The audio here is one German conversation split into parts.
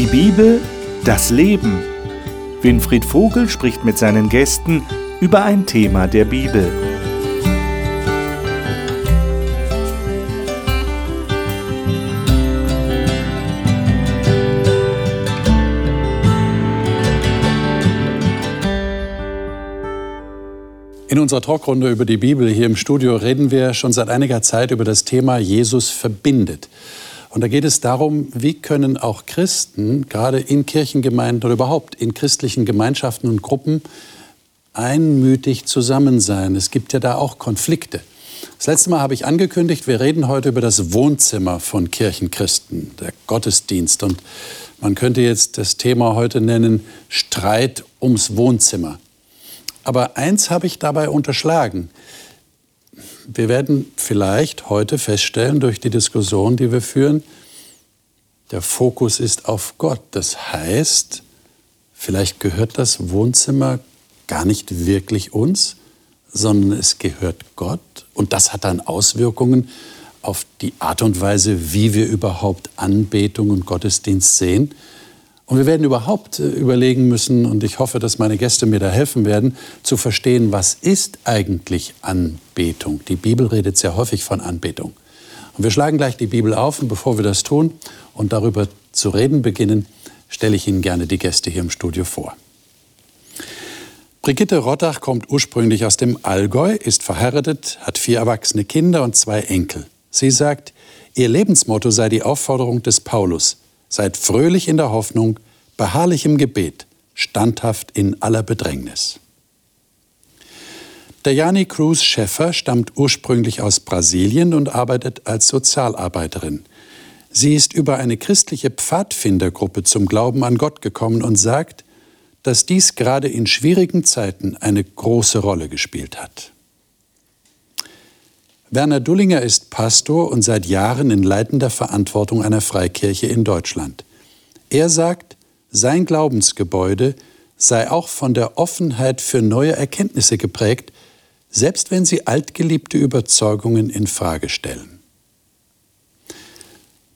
Die Bibel, das Leben. Winfried Vogel spricht mit seinen Gästen über ein Thema der Bibel. In unserer Talkrunde über die Bibel hier im Studio reden wir schon seit einiger Zeit über das Thema Jesus verbindet. Und da geht es darum, wie können auch Christen, gerade in Kirchengemeinden oder überhaupt in christlichen Gemeinschaften und Gruppen, einmütig zusammen sein. Es gibt ja da auch Konflikte. Das letzte Mal habe ich angekündigt, wir reden heute über das Wohnzimmer von Kirchenchristen, der Gottesdienst. Und man könnte jetzt das Thema heute nennen Streit ums Wohnzimmer. Aber eins habe ich dabei unterschlagen. Wir werden vielleicht heute feststellen durch die Diskussion, die wir führen, der Fokus ist auf Gott. Das heißt, vielleicht gehört das Wohnzimmer gar nicht wirklich uns, sondern es gehört Gott. Und das hat dann Auswirkungen auf die Art und Weise, wie wir überhaupt Anbetung und Gottesdienst sehen. Und wir werden überhaupt äh, überlegen müssen, und ich hoffe, dass meine Gäste mir da helfen werden, zu verstehen, was ist eigentlich Anbetung? Die Bibel redet sehr häufig von Anbetung. Und wir schlagen gleich die Bibel auf und bevor wir das tun und darüber zu reden beginnen, stelle ich Ihnen gerne die Gäste hier im Studio vor. Brigitte Rottach kommt ursprünglich aus dem Allgäu, ist verheiratet, hat vier erwachsene Kinder und zwei Enkel. Sie sagt, ihr Lebensmotto sei die Aufforderung des Paulus, Seid fröhlich in der Hoffnung, beharrlich im Gebet, standhaft in aller Bedrängnis. Dayani Cruz Schäffer stammt ursprünglich aus Brasilien und arbeitet als Sozialarbeiterin. Sie ist über eine christliche Pfadfindergruppe zum Glauben an Gott gekommen und sagt, dass dies gerade in schwierigen Zeiten eine große Rolle gespielt hat. Werner Dullinger ist Pastor und seit Jahren in leitender Verantwortung einer Freikirche in Deutschland. Er sagt, sein Glaubensgebäude sei auch von der Offenheit für neue Erkenntnisse geprägt, selbst wenn sie altgeliebte Überzeugungen in Frage stellen.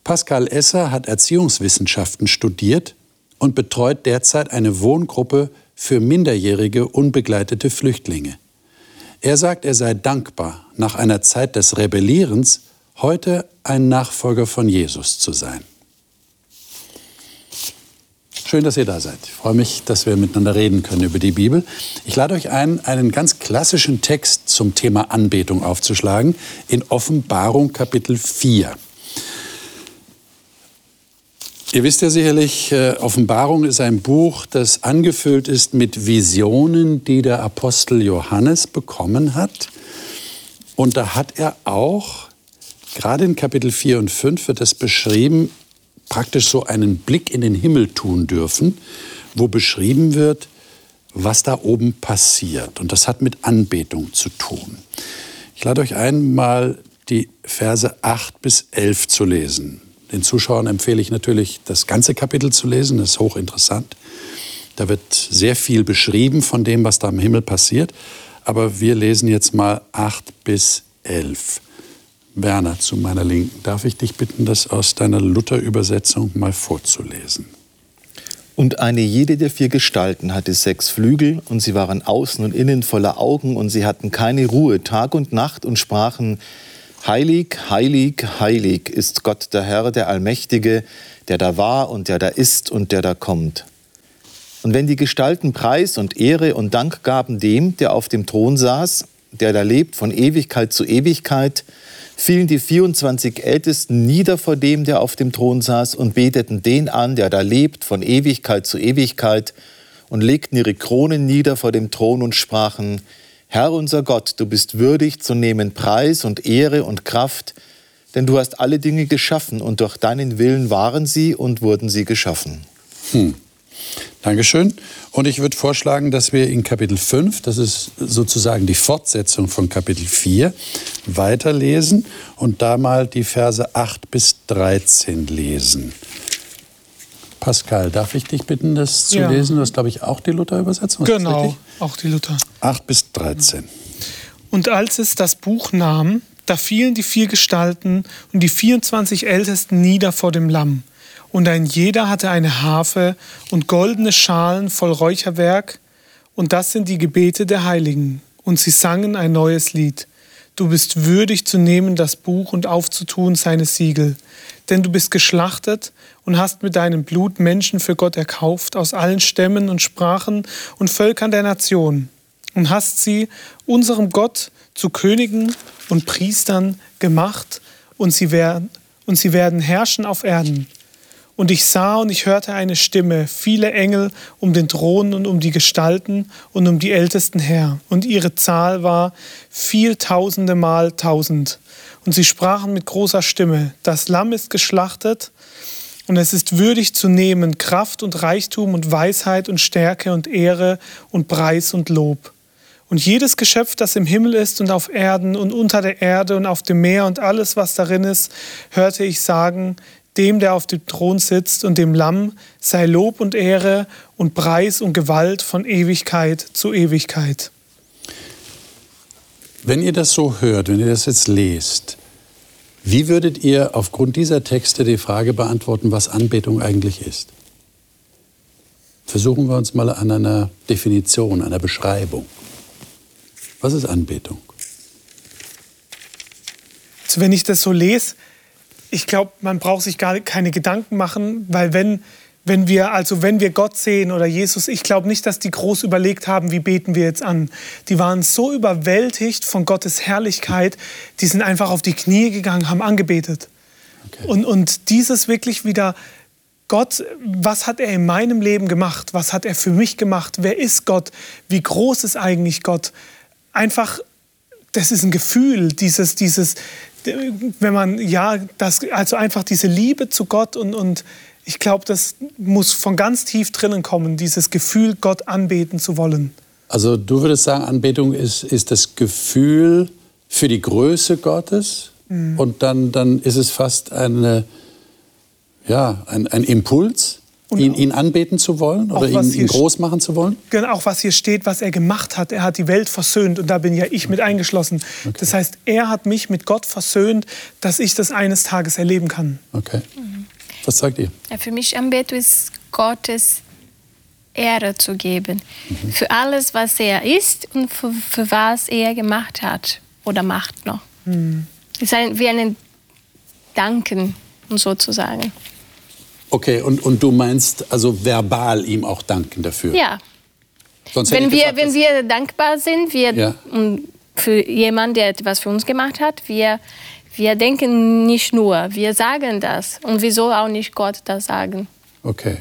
Pascal Esser hat Erziehungswissenschaften studiert und betreut derzeit eine Wohngruppe für minderjährige unbegleitete Flüchtlinge. Er sagt, er sei dankbar, nach einer Zeit des Rebellierens heute ein Nachfolger von Jesus zu sein. Schön, dass ihr da seid. Ich freue mich, dass wir miteinander reden können über die Bibel. Ich lade euch ein, einen ganz klassischen Text zum Thema Anbetung aufzuschlagen in Offenbarung Kapitel 4. Ihr wisst ja sicherlich, äh, Offenbarung ist ein Buch, das angefüllt ist mit Visionen, die der Apostel Johannes bekommen hat. Und da hat er auch, gerade in Kapitel 4 und 5 wird es beschrieben, praktisch so einen Blick in den Himmel tun dürfen, wo beschrieben wird, was da oben passiert. Und das hat mit Anbetung zu tun. Ich lade euch ein, mal die Verse 8 bis 11 zu lesen. Den Zuschauern empfehle ich natürlich, das ganze Kapitel zu lesen, das ist hochinteressant. Da wird sehr viel beschrieben von dem, was da im Himmel passiert. Aber wir lesen jetzt mal 8 bis 11. Werner zu meiner Linken, darf ich dich bitten, das aus deiner Luther-Übersetzung mal vorzulesen? Und eine jede der vier Gestalten hatte sechs Flügel, und sie waren außen und innen voller Augen, und sie hatten keine Ruhe Tag und Nacht und sprachen, Heilig, heilig, heilig ist Gott der Herr, der Allmächtige, der da war und der da ist und der da kommt. Und wenn die Gestalten Preis und Ehre und Dank gaben dem, der auf dem Thron saß, der da lebt von Ewigkeit zu Ewigkeit, fielen die 24 Ältesten nieder vor dem, der auf dem Thron saß, und beteten den an, der da lebt von Ewigkeit zu Ewigkeit, und legten ihre Kronen nieder vor dem Thron und sprachen, Herr unser Gott, du bist würdig zu nehmen Preis und Ehre und Kraft, denn du hast alle Dinge geschaffen und durch deinen Willen waren sie und wurden sie geschaffen. Hm. Dankeschön. Und ich würde vorschlagen, dass wir in Kapitel 5, das ist sozusagen die Fortsetzung von Kapitel 4, weiterlesen und da mal die Verse 8 bis 13 lesen. Pascal, darf ich dich bitten, das zu ja. lesen? Das ist, glaube ich, auch die Luther-Übersetzung. Genau, auch die Luther. 8 bis 13. Und als es das Buch nahm, da fielen die vier Gestalten und die 24 Ältesten nieder vor dem Lamm Und ein jeder hatte eine Harfe und goldene Schalen voll Räucherwerk, und das sind die Gebete der Heiligen. Und sie sangen ein neues Lied. Du bist würdig zu nehmen das Buch und aufzutun seine Siegel. Denn du bist geschlachtet und hast mit deinem Blut Menschen für Gott erkauft aus allen Stämmen und Sprachen und Völkern der Nation und hast sie unserem Gott zu Königen und Priestern gemacht und sie werden, und sie werden herrschen auf Erden. Und ich sah und ich hörte eine Stimme, viele Engel um den Thron und um die Gestalten und um die Ältesten her. Und ihre Zahl war vieltausende Mal tausend. Und sie sprachen mit großer Stimme, das Lamm ist geschlachtet und es ist würdig zu nehmen Kraft und Reichtum und Weisheit und Stärke und Ehre und Preis und Lob. Und jedes Geschöpf, das im Himmel ist und auf Erden und unter der Erde und auf dem Meer und alles, was darin ist, hörte ich sagen, dem, der auf dem Thron sitzt und dem Lamm sei Lob und Ehre und Preis und Gewalt von Ewigkeit zu Ewigkeit. Wenn ihr das so hört, wenn ihr das jetzt lest, wie würdet ihr aufgrund dieser Texte die Frage beantworten, was Anbetung eigentlich ist? Versuchen wir uns mal an einer Definition, einer Beschreibung. Was ist Anbetung? Also wenn ich das so lese, ich glaube, man braucht sich gar keine Gedanken machen, weil wenn, wenn wir, also wenn wir Gott sehen oder Jesus, ich glaube nicht, dass die groß überlegt haben, wie beten wir jetzt an. Die waren so überwältigt von Gottes Herrlichkeit, die sind einfach auf die Knie gegangen, haben angebetet. Okay. Und, und dieses wirklich wieder, Gott, was hat er in meinem Leben gemacht? Was hat er für mich gemacht? Wer ist Gott? Wie groß ist eigentlich Gott? Einfach, das ist ein Gefühl, dieses, dieses, wenn man, ja, das, also einfach diese Liebe zu Gott und, und ich glaube, das muss von ganz tief drinnen kommen, dieses Gefühl, Gott anbeten zu wollen. Also du würdest sagen, Anbetung ist, ist das Gefühl für die Größe Gottes mhm. und dann, dann ist es fast eine, ja, ein, ein Impuls, ihn, ihn anbeten zu wollen oder ihn, ihn groß machen zu wollen? Genau, auch was hier steht, was er gemacht hat. Er hat die Welt versöhnt und da bin ja ich mit eingeschlossen. Okay. Das heißt, er hat mich mit Gott versöhnt, dass ich das eines Tages erleben kann. Okay. Was sagt ihr? Ja, für mich Anbetung ist Gottes Ehre zu geben. Mhm. Für alles, was er ist und für, für, was er gemacht hat oder macht noch. Mhm. Es ist ein, wie ein Danken, sozusagen. Okay, und, und du meinst also verbal ihm auch danken dafür? Ja. Sonst wenn, wir, gesagt, wenn wir dankbar sind wir, ja. für jemanden, der etwas für uns gemacht hat, wir, wir denken nicht nur, wir sagen das. Und wieso auch nicht Gott das sagen? Okay.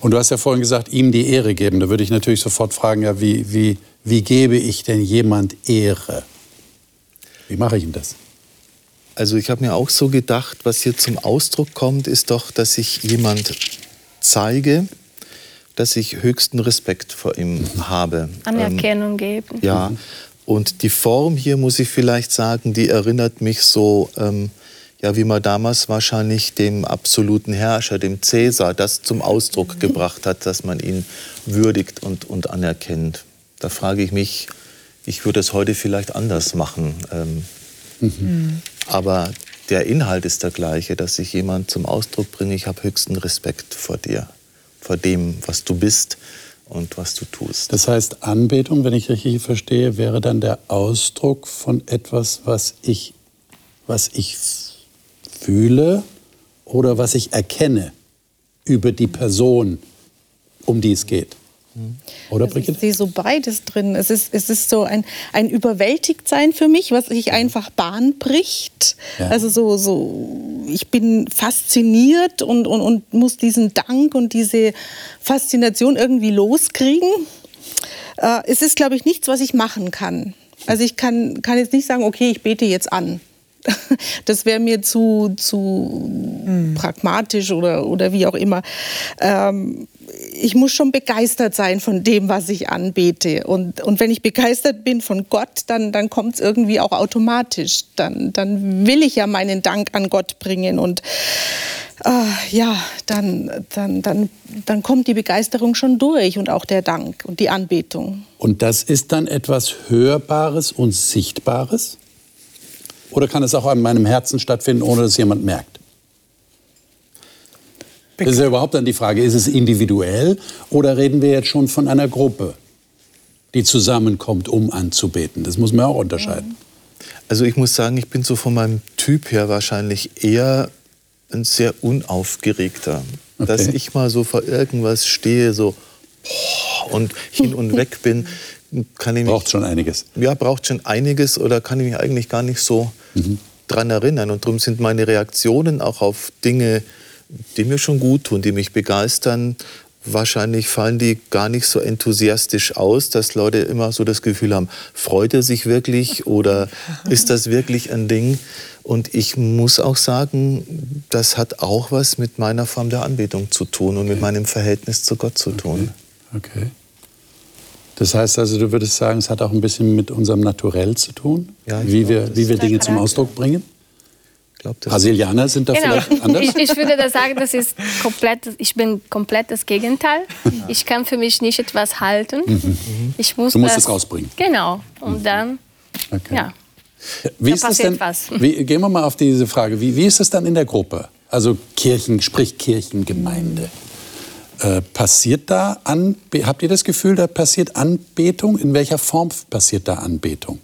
Und du hast ja vorhin gesagt, ihm die Ehre geben. Da würde ich natürlich sofort fragen, ja, wie, wie, wie gebe ich denn jemand Ehre? Wie mache ich denn das? Also ich habe mir auch so gedacht, was hier zum Ausdruck kommt, ist doch, dass ich jemand zeige, dass ich höchsten Respekt vor ihm habe. Anerkennung ähm, geben. Ja, und die Form hier, muss ich vielleicht sagen, die erinnert mich so, ähm, ja, wie man damals wahrscheinlich dem absoluten Herrscher, dem Cäsar, das zum Ausdruck mhm. gebracht hat, dass man ihn würdigt und, und anerkennt. Da frage ich mich, ich würde es heute vielleicht anders machen. Ähm, mhm. Aber der Inhalt ist der gleiche, dass ich jemand zum Ausdruck bringe, ich habe höchsten Respekt vor dir, vor dem, was du bist und was du tust. Das heißt, Anbetung, wenn ich richtig verstehe, wäre dann der Ausdruck von etwas, was ich, was ich fühle oder was ich erkenne über die Person, um die es geht. Oder Brigitte? Ich sehe so beides drin. Es ist, es ist so ein, ein Überwältigtsein für mich, was sich einfach Bahn bricht. Ja. Also so, so, ich bin fasziniert und, und, und muss diesen Dank und diese Faszination irgendwie loskriegen. Äh, es ist, glaube ich, nichts, was ich machen kann. Also ich kann, kann jetzt nicht sagen, okay, ich bete jetzt an. Das wäre mir zu, zu mhm. pragmatisch oder, oder wie auch immer. Ähm, ich muss schon begeistert sein von dem, was ich anbete. Und, und wenn ich begeistert bin von Gott, dann, dann kommt es irgendwie auch automatisch. Dann, dann will ich ja meinen Dank an Gott bringen. Und äh, ja, dann, dann, dann, dann kommt die Begeisterung schon durch und auch der Dank und die Anbetung. Und das ist dann etwas Hörbares und Sichtbares? Oder kann es auch an meinem Herzen stattfinden, ohne dass jemand merkt? Das ist ja überhaupt dann die Frage, ist es individuell oder reden wir jetzt schon von einer Gruppe, die zusammenkommt, um anzubeten? Das muss man auch unterscheiden. Also ich muss sagen, ich bin so von meinem Typ her wahrscheinlich eher ein sehr unaufgeregter. Okay. Dass ich mal so vor irgendwas stehe, so und hin und weg bin, kann ich mich, Braucht schon einiges. Ja, braucht schon einiges oder kann ich mich eigentlich gar nicht so mhm. dran erinnern. Und darum sind meine Reaktionen auch auf Dinge, die mir schon gut tun, die mich begeistern, wahrscheinlich fallen die gar nicht so enthusiastisch aus, dass Leute immer so das Gefühl haben, freut er sich wirklich oder ist das wirklich ein Ding? Und ich muss auch sagen, das hat auch was mit meiner Form der Anbetung zu tun und mit meinem Verhältnis zu Gott zu tun. Okay. okay. Das heißt also, du würdest sagen, es hat auch ein bisschen mit unserem Naturell zu tun, ja, wie, glaub, wir, wie wir Dinge zum Ausdruck bringen? Glaub, Brasilianer sind da genau. vielleicht anders? Ich, ich, würde da sagen, das ist komplett, ich bin komplett das Gegenteil. Ich kann für mich nicht etwas halten. Mhm. Ich muss du musst das, es rausbringen. Genau. Und mhm. dann, okay. ja. Wie da ist denn, was. Wie, gehen wir mal auf diese Frage. Wie, wie ist es dann in der Gruppe? Also Kirchen, sprich Kirchengemeinde. Äh, passiert da Anbe habt ihr das Gefühl, da passiert Anbetung? In welcher Form passiert da Anbetung?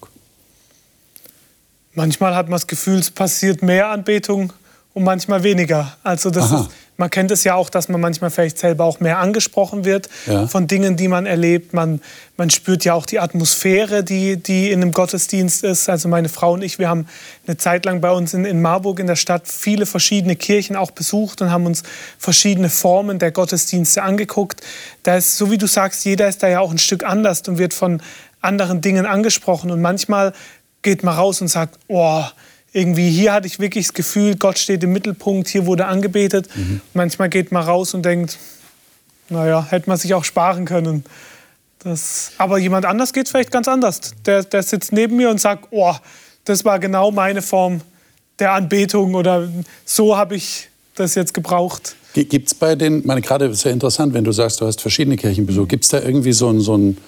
Manchmal hat man das Gefühl, es passiert mehr Anbetung und manchmal weniger. Also das ist, man kennt es ja auch, dass man manchmal vielleicht selber auch mehr angesprochen wird ja. von Dingen, die man erlebt. Man, man spürt ja auch die Atmosphäre, die, die in einem Gottesdienst ist. Also meine Frau und ich, wir haben eine Zeit lang bei uns in, in Marburg in der Stadt viele verschiedene Kirchen auch besucht und haben uns verschiedene Formen der Gottesdienste angeguckt. Da ist, so wie du sagst, jeder ist da ja auch ein Stück anders und wird von anderen Dingen angesprochen. Und manchmal geht man raus und sagt, oh, irgendwie hier hatte ich wirklich das Gefühl, Gott steht im Mittelpunkt, hier wurde angebetet. Mhm. Manchmal geht man raus und denkt, naja, hätte man sich auch sparen können. Das, aber jemand anders geht vielleicht ganz anders. Der, der sitzt neben mir und sagt, oh, das war genau meine Form der Anbetung oder so habe ich das jetzt gebraucht. Gibt es bei den, meine gerade ist ja interessant, wenn du sagst, du hast verschiedene Kirchenbesuche, gibt es da irgendwie so ein, so, ein,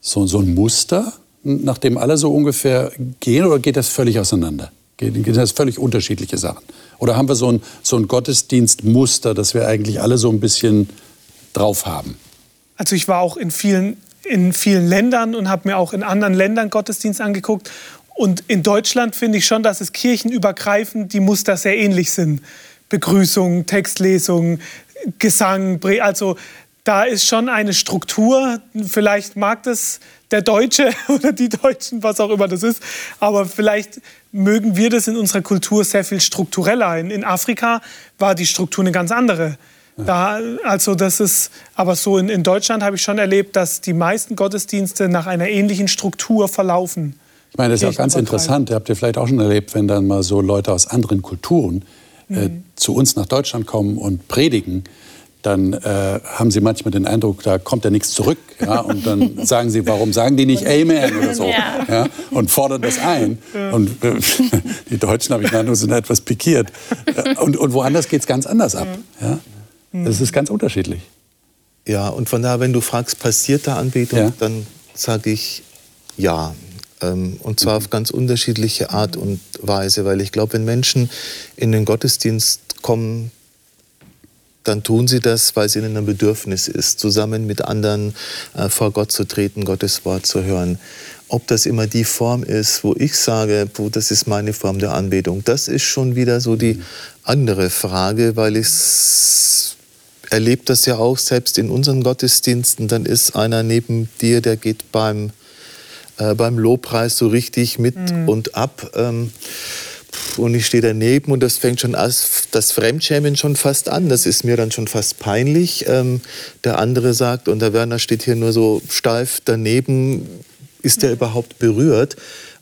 so, so ein Muster, nach dem alle so ungefähr gehen oder geht das völlig auseinander? Geht das völlig unterschiedliche Sachen? Oder haben wir so ein, so ein Gottesdienstmuster, das wir eigentlich alle so ein bisschen drauf haben? Also ich war auch in vielen, in vielen Ländern und habe mir auch in anderen Ländern Gottesdienst angeguckt. Und in Deutschland finde ich schon, dass es kirchenübergreifend die Muster sehr ähnlich sind. Begrüßung, Textlesung, Gesang, also da ist schon eine Struktur. Vielleicht mag das der Deutsche oder die Deutschen, was auch immer das ist. Aber vielleicht mögen wir das in unserer Kultur sehr viel struktureller. In, in Afrika war die Struktur eine ganz andere. Da, also das ist, aber so in, in Deutschland habe ich schon erlebt, dass die meisten Gottesdienste nach einer ähnlichen Struktur verlaufen. Ich meine, das ist auch ganz interessant. Habt ihr vielleicht auch schon erlebt, wenn dann mal so Leute aus anderen Kulturen äh, mhm. zu uns nach Deutschland kommen und predigen dann äh, haben sie manchmal den Eindruck, da kommt ja nichts zurück. Ja? Und dann sagen sie, warum sagen die nicht Amen oder so? Ja. ja? Und fordern das ein. Und äh, die Deutschen, habe ich Eindruck, sind etwas pikiert. Äh, und, und woanders geht es ganz anders ab. Ja? Das ist ganz unterschiedlich. Ja, und von daher, wenn du fragst, passiert da Anbetung, ja. dann sage ich ja. Ähm, und zwar auf ganz unterschiedliche Art und Weise, weil ich glaube, wenn Menschen in den Gottesdienst kommen, dann tun sie das, weil es ihnen ein Bedürfnis ist, zusammen mit anderen äh, vor Gott zu treten, Gottes Wort zu hören. Ob das immer die Form ist, wo ich sage, wo das ist meine Form der Anbetung, das ist schon wieder so die andere Frage, weil ich erlebe das ja auch selbst in unseren Gottesdiensten. Dann ist einer neben dir, der geht beim, äh, beim Lobpreis so richtig mit mhm. und ab. Ähm, und ich stehe daneben und das fängt schon als das Fremdschämen schon fast an. Das ist mir dann schon fast peinlich. Ähm, der andere sagt, und der Werner steht hier nur so steif daneben, ist er überhaupt berührt?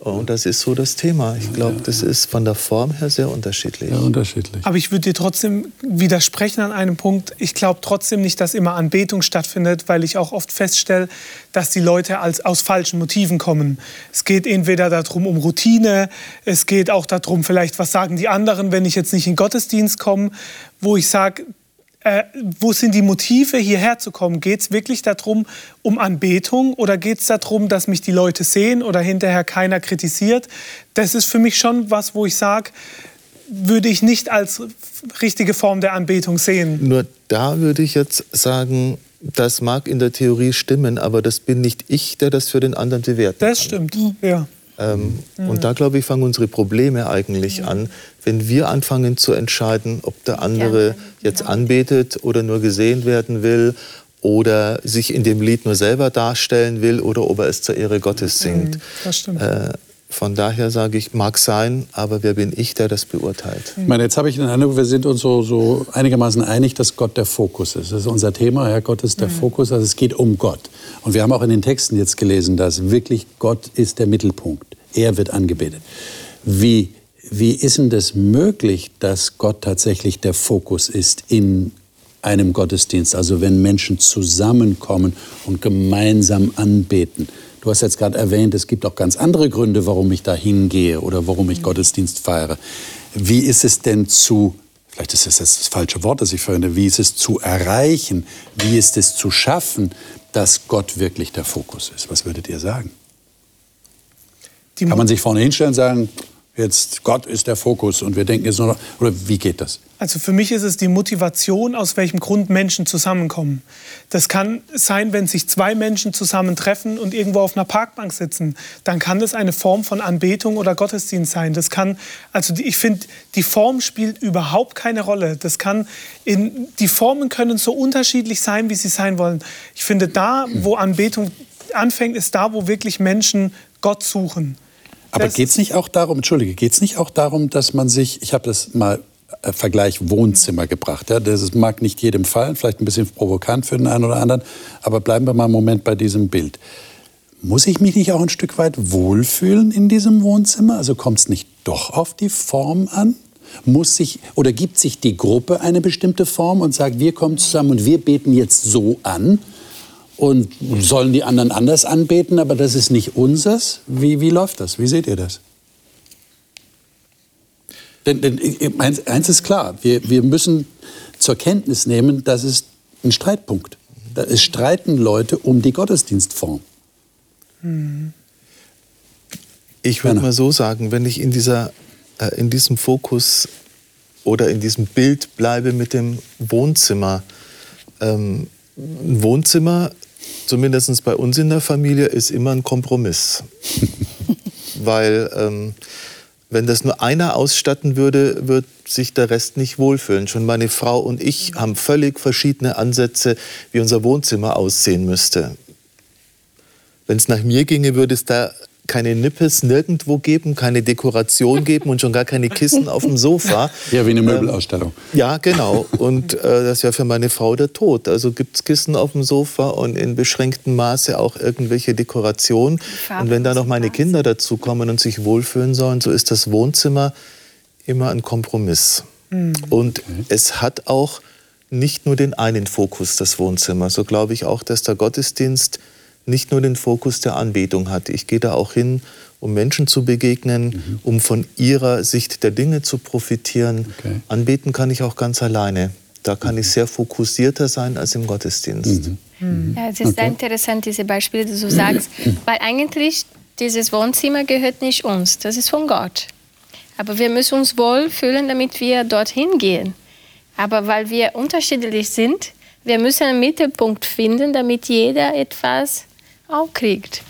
Und das ist so das Thema. Ich glaube, das ist von der Form her sehr unterschiedlich. Sehr unterschiedlich. Aber ich würde dir trotzdem widersprechen an einem Punkt. Ich glaube trotzdem nicht, dass immer Anbetung stattfindet, weil ich auch oft feststelle, dass die Leute als, aus falschen Motiven kommen. Es geht entweder darum, um Routine, es geht auch darum, vielleicht, was sagen die anderen, wenn ich jetzt nicht in den Gottesdienst komme, wo ich sage, äh, wo sind die Motive, hierher zu kommen? Geht es wirklich darum, um Anbetung oder geht es darum, dass mich die Leute sehen oder hinterher keiner kritisiert? Das ist für mich schon was, wo ich sage, würde ich nicht als richtige Form der Anbetung sehen. Nur da würde ich jetzt sagen, das mag in der Theorie stimmen, aber das bin nicht ich, der das für den anderen bewertet. Das stimmt, ja. Ähm, mhm. Und da, glaube ich, fangen unsere Probleme eigentlich mhm. an, wenn wir anfangen zu entscheiden, ob der andere ja, jetzt genau. anbetet oder nur gesehen werden will oder sich in dem Lied nur selber darstellen will oder ob er es zur Ehre Gottes singt. Mhm, das stimmt. Äh, von daher sage ich, mag sein, aber wer bin ich, der das beurteilt? Ich meine, jetzt habe ich den Eindruck, wir sind uns so, so, einigermaßen einig, dass Gott der Fokus ist. Das ist unser Thema, ja, Gott ist der mhm. Fokus, also es geht um Gott. Und wir haben auch in den Texten jetzt gelesen, dass wirklich Gott ist der Mittelpunkt. Er wird angebetet. Wie, wie ist denn das möglich, dass Gott tatsächlich der Fokus ist in einem Gottesdienst? Also wenn Menschen zusammenkommen und gemeinsam anbeten. Du hast jetzt gerade erwähnt, es gibt auch ganz andere Gründe, warum ich da hingehe oder warum ich Gottesdienst feiere. Wie ist es denn zu, vielleicht ist das jetzt das falsche Wort, das ich verwende, wie ist es zu erreichen, wie ist es zu schaffen, dass Gott wirklich der Fokus ist? Was würdet ihr sagen? Kann man sich vorne hinstellen und sagen, jetzt Gott ist der Fokus und wir denken jetzt nur noch, oder wie geht das? Also für mich ist es die Motivation, aus welchem Grund Menschen zusammenkommen. Das kann sein, wenn sich zwei Menschen zusammentreffen und irgendwo auf einer Parkbank sitzen, dann kann das eine Form von Anbetung oder Gottesdienst sein. Das kann, also ich finde, die Form spielt überhaupt keine Rolle. Das kann in, die Formen können so unterschiedlich sein, wie sie sein wollen. Ich finde, da, wo Anbetung anfängt, ist da, wo wirklich Menschen Gott suchen. Aber geht es nicht auch darum, Entschuldige, geht es nicht auch darum, dass man sich, ich habe das mal äh, Vergleich Wohnzimmer gebracht. Ja, das mag nicht jedem fallen, vielleicht ein bisschen provokant für den einen oder anderen, aber bleiben wir mal einen Moment bei diesem Bild. Muss ich mich nicht auch ein Stück weit wohlfühlen in diesem Wohnzimmer? Also kommt es nicht doch auf die Form an? Muss sich oder gibt sich die Gruppe eine bestimmte Form und sagt, wir kommen zusammen und wir beten jetzt so an? Und sollen die anderen anders anbeten, aber das ist nicht unseres. Wie, wie läuft das? Wie seht ihr das? Denn, denn eins ist klar, wir, wir müssen zur Kenntnis nehmen, das ist ein Streitpunkt. Es streiten Leute um die Gottesdienstform. Ich würde mal so sagen, wenn ich in, dieser, äh, in diesem Fokus oder in diesem Bild bleibe mit dem Wohnzimmer, ähm, ein Wohnzimmer zumindest bei uns in der Familie, ist immer ein Kompromiss. Weil ähm, wenn das nur einer ausstatten würde, wird sich der Rest nicht wohlfühlen. Schon meine Frau und ich haben völlig verschiedene Ansätze, wie unser Wohnzimmer aussehen müsste. Wenn es nach mir ginge, würde es da keine Nippes nirgendwo geben, keine Dekoration geben und schon gar keine Kissen auf dem Sofa. Ja, wie eine Möbelausstellung. Ähm, ja, genau. Und äh, das ist ja für meine Frau der Tod. Also gibt es Kissen auf dem Sofa und in beschränktem Maße auch irgendwelche Dekorationen. Und wenn da noch meine Kinder dazukommen und sich wohlfühlen sollen, so ist das Wohnzimmer immer ein Kompromiss. Mhm. Und okay. es hat auch nicht nur den einen Fokus, das Wohnzimmer. So glaube ich auch, dass der Gottesdienst nicht nur den Fokus der Anbetung hat. Ich gehe da auch hin, um Menschen zu begegnen, mhm. um von ihrer Sicht der Dinge zu profitieren. Okay. Anbeten kann ich auch ganz alleine. Da kann mhm. ich sehr fokussierter sein als im Gottesdienst. Mhm. mhm. Ja, es ist okay. sehr interessant, diese Beispiele, die du sagst, weil eigentlich dieses Wohnzimmer gehört nicht uns, das ist von Gott. Aber wir müssen uns wohlfühlen, damit wir dorthin gehen. Aber weil wir unterschiedlich sind, wir müssen einen Mittelpunkt finden, damit jeder etwas auch kriegt.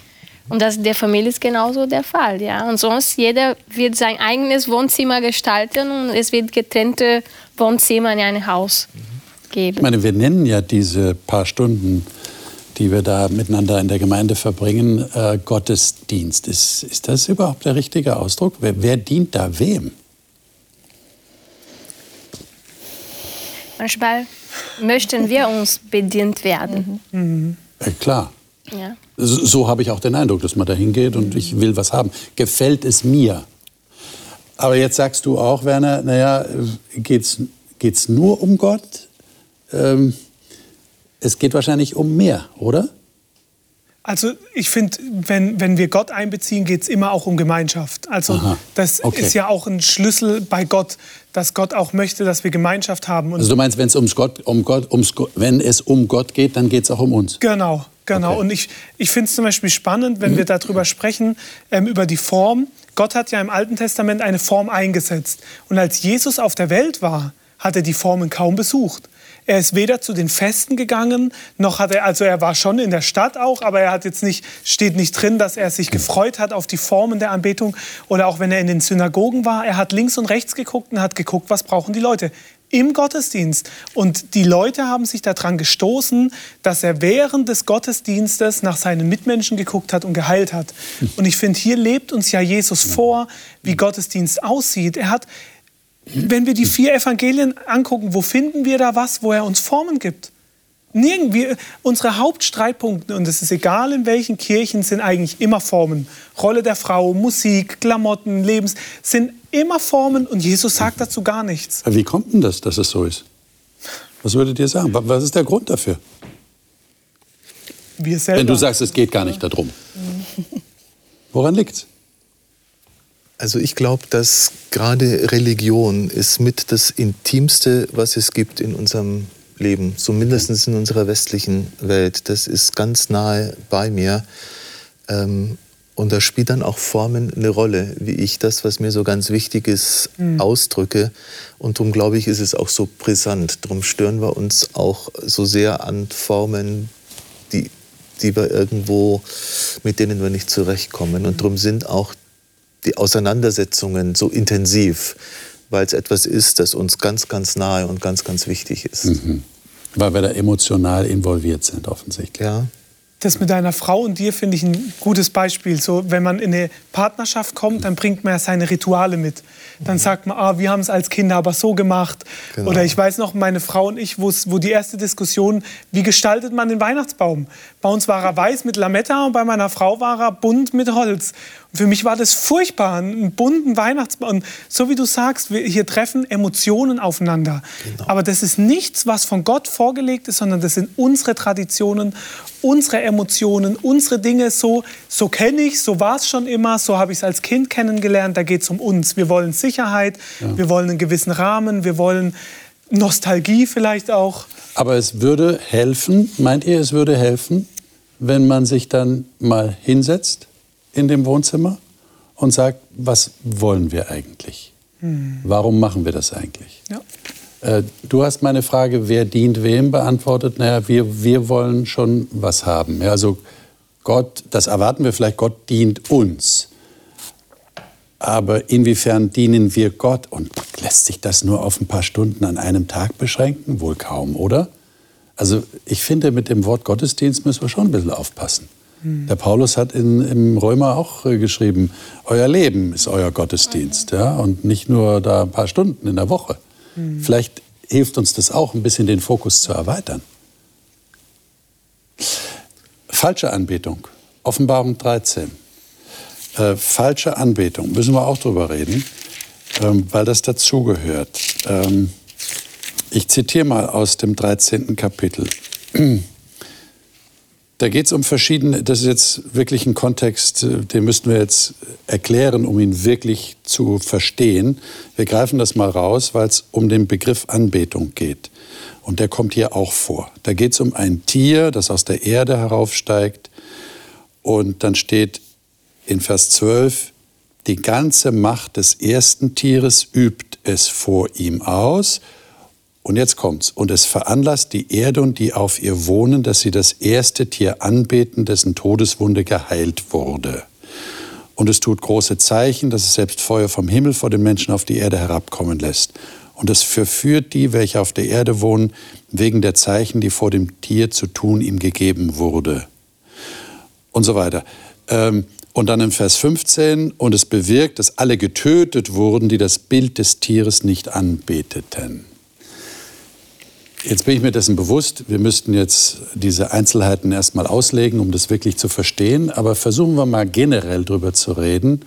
Und das der Familie ist genauso der Fall. Ja? Und sonst jeder wird sein eigenes Wohnzimmer gestalten und es wird getrennte Wohnzimmer in einem Haus geben. Ich meine, wir nennen ja diese paar Stunden, die wir da miteinander in der Gemeinde verbringen, äh, Gottesdienst. Ist, ist das überhaupt der richtige Ausdruck? Wer, wer dient da wem? Manchmal möchten wir uns bedient werden. Mhm. Ja, klar. So, so habe ich auch den Eindruck, dass man da hingeht und ich will was haben. Gefällt es mir? Aber jetzt sagst du auch, Werner, naja, geht es nur um Gott? Ähm, es geht wahrscheinlich um mehr, oder? Also ich finde, wenn, wenn wir Gott einbeziehen, geht es immer auch um Gemeinschaft. Also Aha, das okay. ist ja auch ein Schlüssel bei Gott, dass Gott auch möchte, dass wir Gemeinschaft haben. Und also du meinst, wenn es ums Gott, um Gott, ums, wenn es um Gott geht, dann geht es auch um uns? Genau, genau. Okay. Und ich, ich finde es zum Beispiel spannend, wenn wir darüber sprechen, ähm, über die Form, Gott hat ja im Alten Testament eine Form eingesetzt. Und als Jesus auf der Welt war, hat er die Formen kaum besucht. Er ist weder zu den Festen gegangen, noch hat er, also er war schon in der Stadt auch, aber er hat jetzt nicht, steht nicht drin, dass er sich gefreut hat auf die Formen der Anbetung. Oder auch wenn er in den Synagogen war, er hat links und rechts geguckt und hat geguckt, was brauchen die Leute im Gottesdienst. Und die Leute haben sich daran gestoßen, dass er während des Gottesdienstes nach seinen Mitmenschen geguckt hat und geheilt hat. Und ich finde, hier lebt uns ja Jesus vor, wie Gottesdienst aussieht. Er hat, wenn wir die vier Evangelien angucken, wo finden wir da was, wo er uns Formen gibt? Nirgendwie, unsere Hauptstreitpunkte, und es ist egal in welchen Kirchen, sind eigentlich immer Formen. Rolle der Frau, Musik, Klamotten, Lebens, sind immer Formen und Jesus sagt dazu gar nichts. Wie kommt denn das, dass es so ist? Was würdet ihr sagen? Was ist der Grund dafür? Wir selber. Wenn du sagst, es geht gar nicht darum. Woran liegt's? Also ich glaube, dass gerade Religion ist mit das Intimste, was es gibt in unserem Leben, so mindestens in unserer westlichen Welt. Das ist ganz nahe bei mir. Ähm, und da spielt dann auch Formen eine Rolle, wie ich das, was mir so ganz wichtig ist, mhm. ausdrücke. Und darum glaube ich, ist es auch so brisant. Darum stören wir uns auch so sehr an Formen, die, die wir irgendwo, mit denen wir nicht zurechtkommen. Und darum sind auch die Auseinandersetzungen so intensiv, weil es etwas ist, das uns ganz, ganz nahe und ganz, ganz wichtig ist. Mhm. Weil wir da emotional involviert sind, offensichtlich. Ja. Das mit deiner Frau und dir finde ich ein gutes Beispiel. So, wenn man in eine Partnerschaft kommt, dann bringt man ja seine Rituale mit. Dann sagt man, ah, wir haben es als Kinder aber so gemacht. Genau. Oder ich weiß noch, meine Frau und ich, wo die erste Diskussion, wie gestaltet man den Weihnachtsbaum? Bei uns war er weiß mit Lametta und bei meiner Frau war er bunt mit Holz. Für mich war das furchtbar, einen bunten Weihnachtsbaum. Und so wie du sagst, hier treffen Emotionen aufeinander. Genau. Aber das ist nichts, was von Gott vorgelegt ist, sondern das sind unsere Traditionen, unsere Emotionen, unsere Dinge. So, so kenne ich, so war es schon immer, so habe ich es als Kind kennengelernt. Da geht es um uns. Wir wollen Sicherheit, ja. wir wollen einen gewissen Rahmen, wir wollen Nostalgie vielleicht auch. Aber es würde helfen, meint ihr, es würde helfen, wenn man sich dann mal hinsetzt? In dem Wohnzimmer und sagt, was wollen wir eigentlich? Hm. Warum machen wir das eigentlich? Ja. Äh, du hast meine Frage, wer dient wem, beantwortet. Naja, wir, wir wollen schon was haben. Ja, also Gott, das erwarten wir vielleicht, Gott dient uns. Aber inwiefern dienen wir Gott? Und lässt sich das nur auf ein paar Stunden an einem Tag beschränken? Wohl kaum, oder? Also ich finde, mit dem Wort Gottesdienst müssen wir schon ein bisschen aufpassen. Mhm. Der Paulus hat in, im Römer auch äh, geschrieben, euer Leben ist euer Gottesdienst. Ja? Und nicht nur da ein paar Stunden in der Woche. Mhm. Vielleicht hilft uns das auch, ein bisschen den Fokus zu erweitern. Falsche Anbetung. Offenbarung 13. Äh, falsche Anbetung. Müssen wir auch drüber reden, ähm, weil das dazugehört. Ähm, ich zitiere mal aus dem 13. Kapitel. Da geht es um verschiedene, das ist jetzt wirklich ein Kontext, äh, den müssten wir jetzt erklären, um ihn wirklich zu verstehen. Wir greifen das mal raus, weil es um den Begriff Anbetung geht. Und der kommt hier auch vor. Da geht es um ein Tier, das aus der Erde heraufsteigt. Und dann steht in Vers 12, die ganze Macht des ersten Tieres übt es vor ihm aus und jetzt kommt's. Und es veranlasst die Erde und die auf ihr wohnen, dass sie das erste Tier anbeten, dessen Todeswunde geheilt wurde. Und es tut große Zeichen, dass es selbst Feuer vom Himmel vor den Menschen auf die Erde herabkommen lässt. Und es verführt die, welche auf der Erde wohnen, wegen der Zeichen, die vor dem Tier zu tun ihm gegeben wurde. Und so weiter. Ähm, und dann im Vers 15, und es bewirkt, dass alle getötet wurden, die das Bild des Tieres nicht anbeteten. Jetzt bin ich mir dessen bewusst, wir müssten jetzt diese Einzelheiten erstmal auslegen, um das wirklich zu verstehen. Aber versuchen wir mal generell darüber zu reden.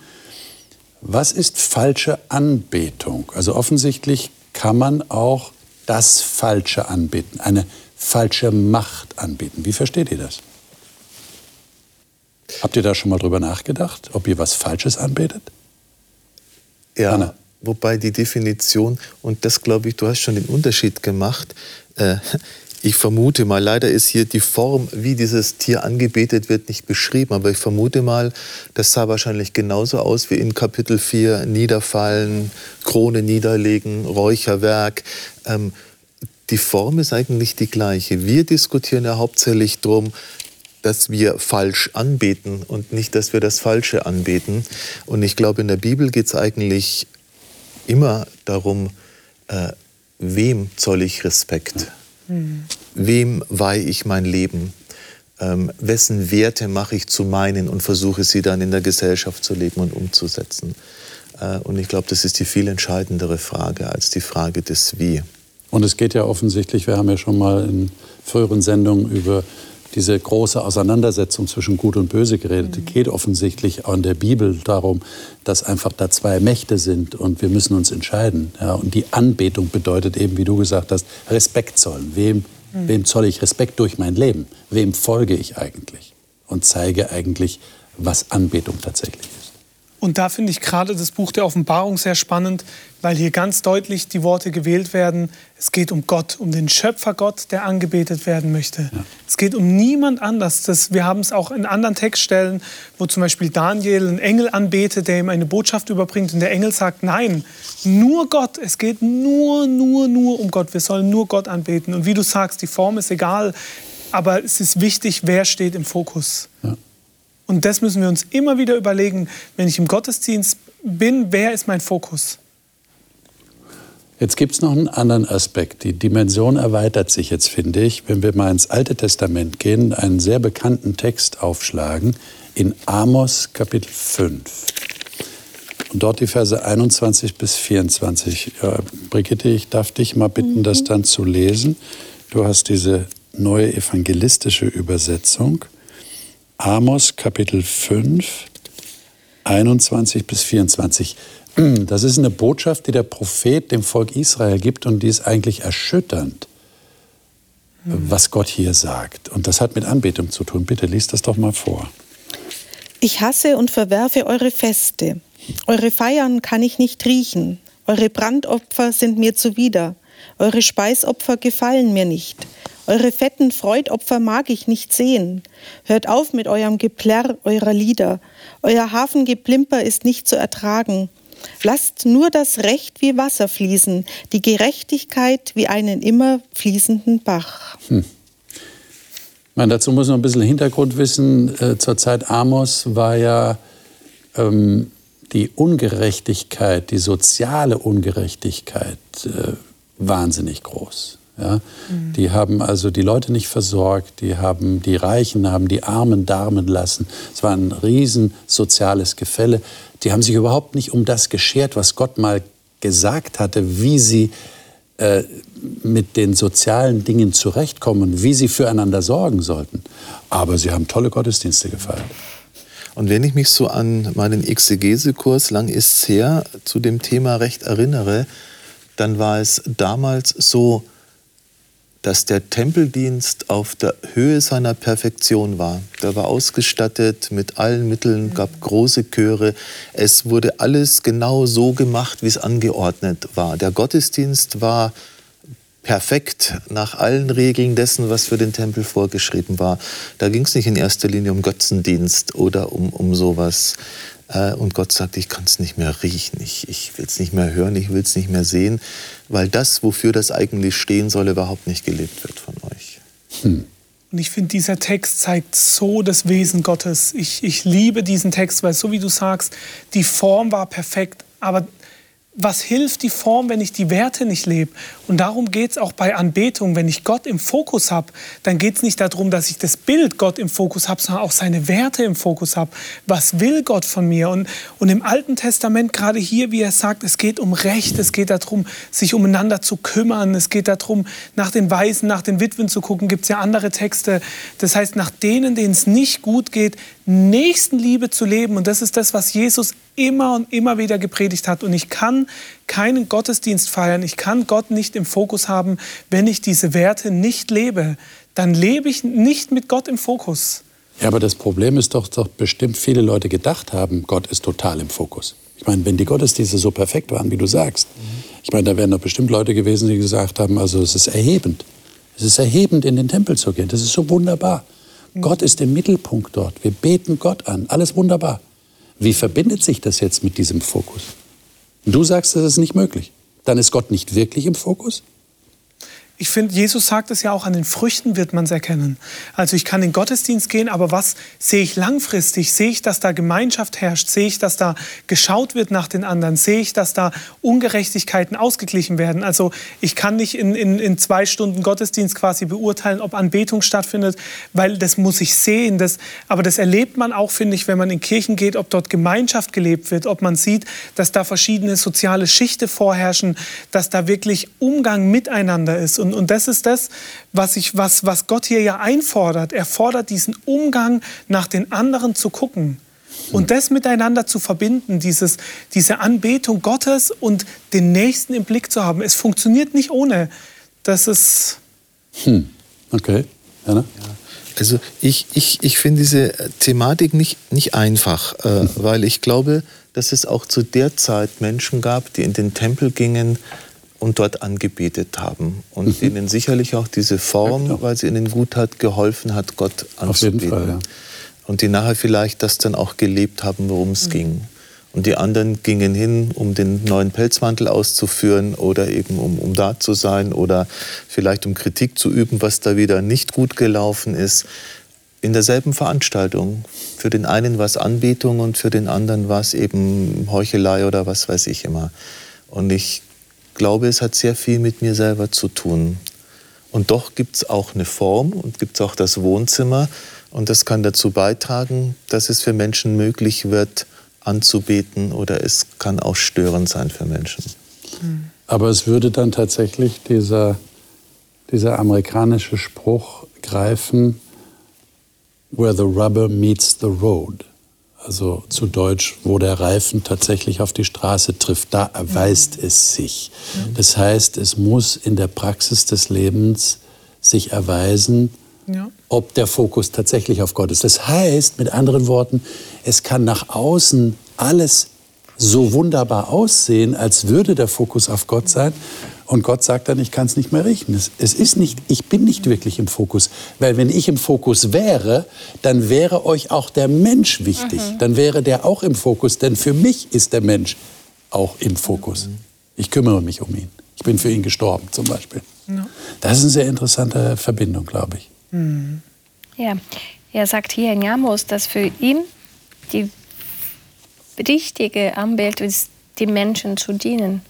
Was ist falsche Anbetung? Also offensichtlich kann man auch das Falsche anbeten, eine falsche Macht anbeten. Wie versteht ihr das? Habt ihr da schon mal drüber nachgedacht, ob ihr was Falsches anbetet? Ja, Anna. wobei die Definition, und das glaube ich, du hast schon den Unterschied gemacht, äh, ich vermute mal, leider ist hier die Form, wie dieses Tier angebetet wird, nicht beschrieben, aber ich vermute mal, das sah wahrscheinlich genauso aus wie in Kapitel 4, Niederfallen, Krone niederlegen, Räucherwerk. Ähm, die Form ist eigentlich die gleiche. Wir diskutieren ja hauptsächlich darum, dass wir falsch anbeten und nicht, dass wir das Falsche anbeten. Und ich glaube, in der Bibel geht es eigentlich immer darum, äh, wem zoll ich Respekt? Mhm. Wem weihe ich mein Leben? Ähm, wessen Werte mache ich zu meinen und versuche sie dann in der Gesellschaft zu leben und umzusetzen? Äh, und ich glaube, das ist die viel entscheidendere Frage als die Frage des Wie. Und es geht ja offensichtlich, wir haben ja schon mal in früheren Sendungen über diese große Auseinandersetzung zwischen Gut und Böse geredet. Mhm. geht offensichtlich auch in der Bibel darum, dass einfach da zwei Mächte sind und wir müssen uns entscheiden. Ja, und die Anbetung bedeutet eben, wie du gesagt hast, Respekt zollen. Wem, mhm. wem zolle ich Respekt durch mein Leben? Wem folge ich eigentlich? Und zeige eigentlich, was Anbetung tatsächlich ist. Und da finde ich gerade das Buch der Offenbarung sehr spannend, weil hier ganz deutlich die Worte gewählt werden, es geht um Gott, um den Schöpfergott, der angebetet werden möchte. Ja. Es geht um niemand anders. Das, wir haben es auch in anderen Textstellen, wo zum Beispiel Daniel einen Engel anbetet, der ihm eine Botschaft überbringt und der Engel sagt, nein, nur Gott, es geht nur, nur, nur um Gott. Wir sollen nur Gott anbeten. Und wie du sagst, die Form ist egal, aber es ist wichtig, wer steht im Fokus. Ja. Und das müssen wir uns immer wieder überlegen, wenn ich im Gottesdienst bin, wer ist mein Fokus? Jetzt gibt es noch einen anderen Aspekt. Die Dimension erweitert sich jetzt, finde ich, wenn wir mal ins Alte Testament gehen, einen sehr bekannten Text aufschlagen in Amos Kapitel 5. Und dort die Verse 21 bis 24. Ja, Brigitte, ich darf dich mal bitten, mhm. das dann zu lesen. Du hast diese neue evangelistische Übersetzung. Amos Kapitel 5, 21 bis 24. Das ist eine Botschaft, die der Prophet dem Volk Israel gibt und die ist eigentlich erschütternd, was Gott hier sagt. Und das hat mit Anbetung zu tun. Bitte liest das doch mal vor. Ich hasse und verwerfe eure Feste. Eure Feiern kann ich nicht riechen. Eure Brandopfer sind mir zuwider. Eure Speisopfer gefallen mir nicht. Eure fetten Freudopfer mag ich nicht sehen. Hört auf mit eurem Geplärr eurer Lieder. Euer Hafengeplimper ist nicht zu ertragen. Lasst nur das Recht wie Wasser fließen, die Gerechtigkeit wie einen immer fließenden Bach. Hm. Man, dazu muss man ein bisschen Hintergrund wissen. Äh, zur Zeit Amos war ja ähm, die Ungerechtigkeit, die soziale Ungerechtigkeit äh, wahnsinnig groß. Ja? Mhm. Die haben also die Leute nicht versorgt, die haben die Reichen, haben die Armen darmen lassen. Es war ein riesen soziales Gefälle. Die haben sich überhaupt nicht um das geschert, was Gott mal gesagt hatte, wie sie äh, mit den sozialen Dingen zurechtkommen, wie sie füreinander sorgen sollten. Aber sie haben tolle Gottesdienste gefeiert. Und wenn ich mich so an meinen Exegesekurs, lang ist's her, zu dem Thema Recht erinnere, dann war es damals so, dass der Tempeldienst auf der Höhe seiner Perfektion war. Der war ausgestattet mit allen Mitteln, gab große Chöre. Es wurde alles genau so gemacht, wie es angeordnet war. Der Gottesdienst war perfekt nach allen Regeln dessen, was für den Tempel vorgeschrieben war. Da ging es nicht in erster Linie um Götzendienst oder um, um sowas. Äh, und Gott sagt, ich kann es nicht mehr riechen, ich, ich will es nicht mehr hören, ich will es nicht mehr sehen, weil das, wofür das eigentlich stehen soll, überhaupt nicht gelebt wird von euch. Hm. Und ich finde, dieser Text zeigt so das Wesen Gottes. Ich, ich liebe diesen Text, weil so wie du sagst, die Form war perfekt, aber was hilft die Form, wenn ich die Werte nicht lebe? Und darum geht es auch bei Anbetung. Wenn ich Gott im Fokus habe, dann geht es nicht darum, dass ich das Bild Gott im Fokus habe, sondern auch seine Werte im Fokus habe. Was will Gott von mir? Und, und im Alten Testament, gerade hier, wie er sagt, es geht um Recht, es geht darum, sich umeinander zu kümmern, es geht darum, nach den Weisen, nach den Witwen zu gucken. Gibt es ja andere Texte. Das heißt, nach denen, denen es nicht gut geht, Nächstenliebe zu leben. Und das ist das, was Jesus immer und immer wieder gepredigt hat. Und ich kann keinen Gottesdienst feiern, ich kann Gott nicht im Fokus haben, wenn ich diese Werte nicht lebe. Dann lebe ich nicht mit Gott im Fokus. Ja, aber das Problem ist doch, doch bestimmt viele Leute gedacht haben, Gott ist total im Fokus. Ich meine, wenn die Gottesdienste so perfekt waren, wie du sagst, ich meine, da wären doch bestimmt Leute gewesen, die gesagt haben, also es ist erhebend. Es ist erhebend, in den Tempel zu gehen. Das ist so wunderbar. Mhm. Gott ist im Mittelpunkt dort. Wir beten Gott an. Alles wunderbar. Wie verbindet sich das jetzt mit diesem Fokus? Du sagst, das ist nicht möglich. Dann ist Gott nicht wirklich im Fokus? Ich finde, Jesus sagt es ja auch, an den Früchten wird man es erkennen. Also ich kann in den Gottesdienst gehen, aber was sehe ich langfristig? Sehe ich, dass da Gemeinschaft herrscht? Sehe ich, dass da geschaut wird nach den anderen? Sehe ich, dass da Ungerechtigkeiten ausgeglichen werden? Also ich kann nicht in, in, in zwei Stunden Gottesdienst quasi beurteilen, ob Anbetung stattfindet, weil das muss ich sehen. Das, aber das erlebt man auch, finde ich, wenn man in Kirchen geht, ob dort Gemeinschaft gelebt wird, ob man sieht, dass da verschiedene soziale Schichten vorherrschen, dass da wirklich Umgang miteinander ist. Und und, und das ist das, was, ich, was, was Gott hier ja einfordert. Er fordert diesen Umgang nach den anderen zu gucken. Und das miteinander zu verbinden, dieses, diese Anbetung Gottes und den Nächsten im Blick zu haben. Es funktioniert nicht ohne. Das ist. Hm. Okay. Anna? Ja. Also ich, ich, ich finde diese Thematik nicht, nicht einfach, äh, weil ich glaube, dass es auch zu der Zeit Menschen gab, die in den Tempel gingen und dort angebetet haben. Und mhm. ihnen sicherlich auch diese Form, ja, weil sie ihnen gut hat, geholfen hat, Gott anzubeten. Auf jeden Fall, ja. Und die nachher vielleicht das dann auch gelebt haben, worum es mhm. ging. Und die anderen gingen hin, um den neuen Pelzmantel auszuführen oder eben um, um da zu sein oder vielleicht um Kritik zu üben, was da wieder nicht gut gelaufen ist. In derselben Veranstaltung. Für den einen war es Anbetung und für den anderen war es eben Heuchelei oder was weiß ich immer. Und ich glaube, es hat sehr viel mit mir selber zu tun. Und doch gibt es auch eine Form und gibt es auch das Wohnzimmer. Und das kann dazu beitragen, dass es für Menschen möglich wird, anzubeten oder es kann auch störend sein für Menschen. Aber es würde dann tatsächlich dieser, dieser amerikanische Spruch greifen, where the rubber meets the road also zu Deutsch, wo der Reifen tatsächlich auf die Straße trifft, da erweist mhm. es sich. Mhm. Das heißt, es muss in der Praxis des Lebens sich erweisen, ja. ob der Fokus tatsächlich auf Gott ist. Das heißt, mit anderen Worten, es kann nach außen alles so wunderbar aussehen, als würde der Fokus auf Gott sein. Und Gott sagt dann, ich kann es nicht mehr richten. Es, es, ist nicht, ich bin nicht wirklich im Fokus. Weil wenn ich im Fokus wäre, dann wäre euch auch der Mensch wichtig. Mhm. Dann wäre der auch im Fokus. Denn für mich ist der Mensch auch im Fokus. Ich kümmere mich um ihn. Ich bin für ihn gestorben zum Beispiel. Ja. Das ist eine sehr interessante Verbindung, glaube ich. Mhm. Ja, er sagt hier in Jamos, dass für ihn die richtige Anbetung ist, die Menschen zu dienen.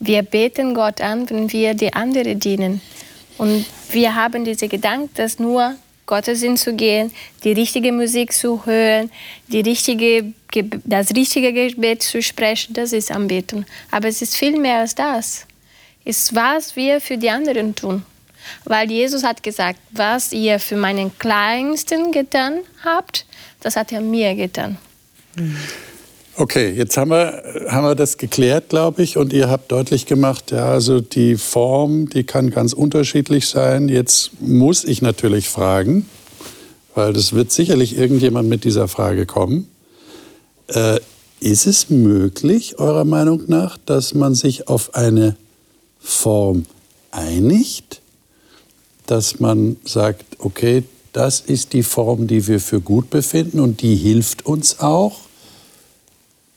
Wir beten Gott an, wenn wir die anderen dienen. Und wir haben diese Gedanken, dass nur Gottesdienst zu gehen, die richtige Musik zu hören, die richtige, das richtige Gebet zu sprechen, das ist Anbetung. Aber es ist viel mehr als das. Es ist, was wir für die anderen tun. Weil Jesus hat gesagt, was ihr für meinen Kleinsten getan habt, das hat er mir getan. Mhm. Okay, jetzt haben wir, haben wir das geklärt, glaube ich, und ihr habt deutlich gemacht, ja, also die Form, die kann ganz unterschiedlich sein. Jetzt muss ich natürlich fragen, weil das wird sicherlich irgendjemand mit dieser Frage kommen. Äh, ist es möglich, eurer Meinung nach, dass man sich auf eine Form einigt, dass man sagt, okay, das ist die Form, die wir für gut befinden und die hilft uns auch?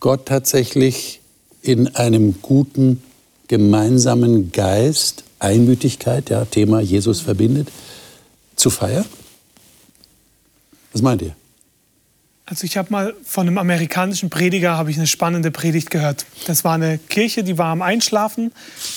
Gott tatsächlich in einem guten gemeinsamen Geist, Einmütigkeit, ja, Thema Jesus verbindet, zu feiern? Was meint ihr? Also ich habe mal von einem amerikanischen Prediger habe ich eine spannende Predigt gehört. Das war eine Kirche, die war am Einschlafen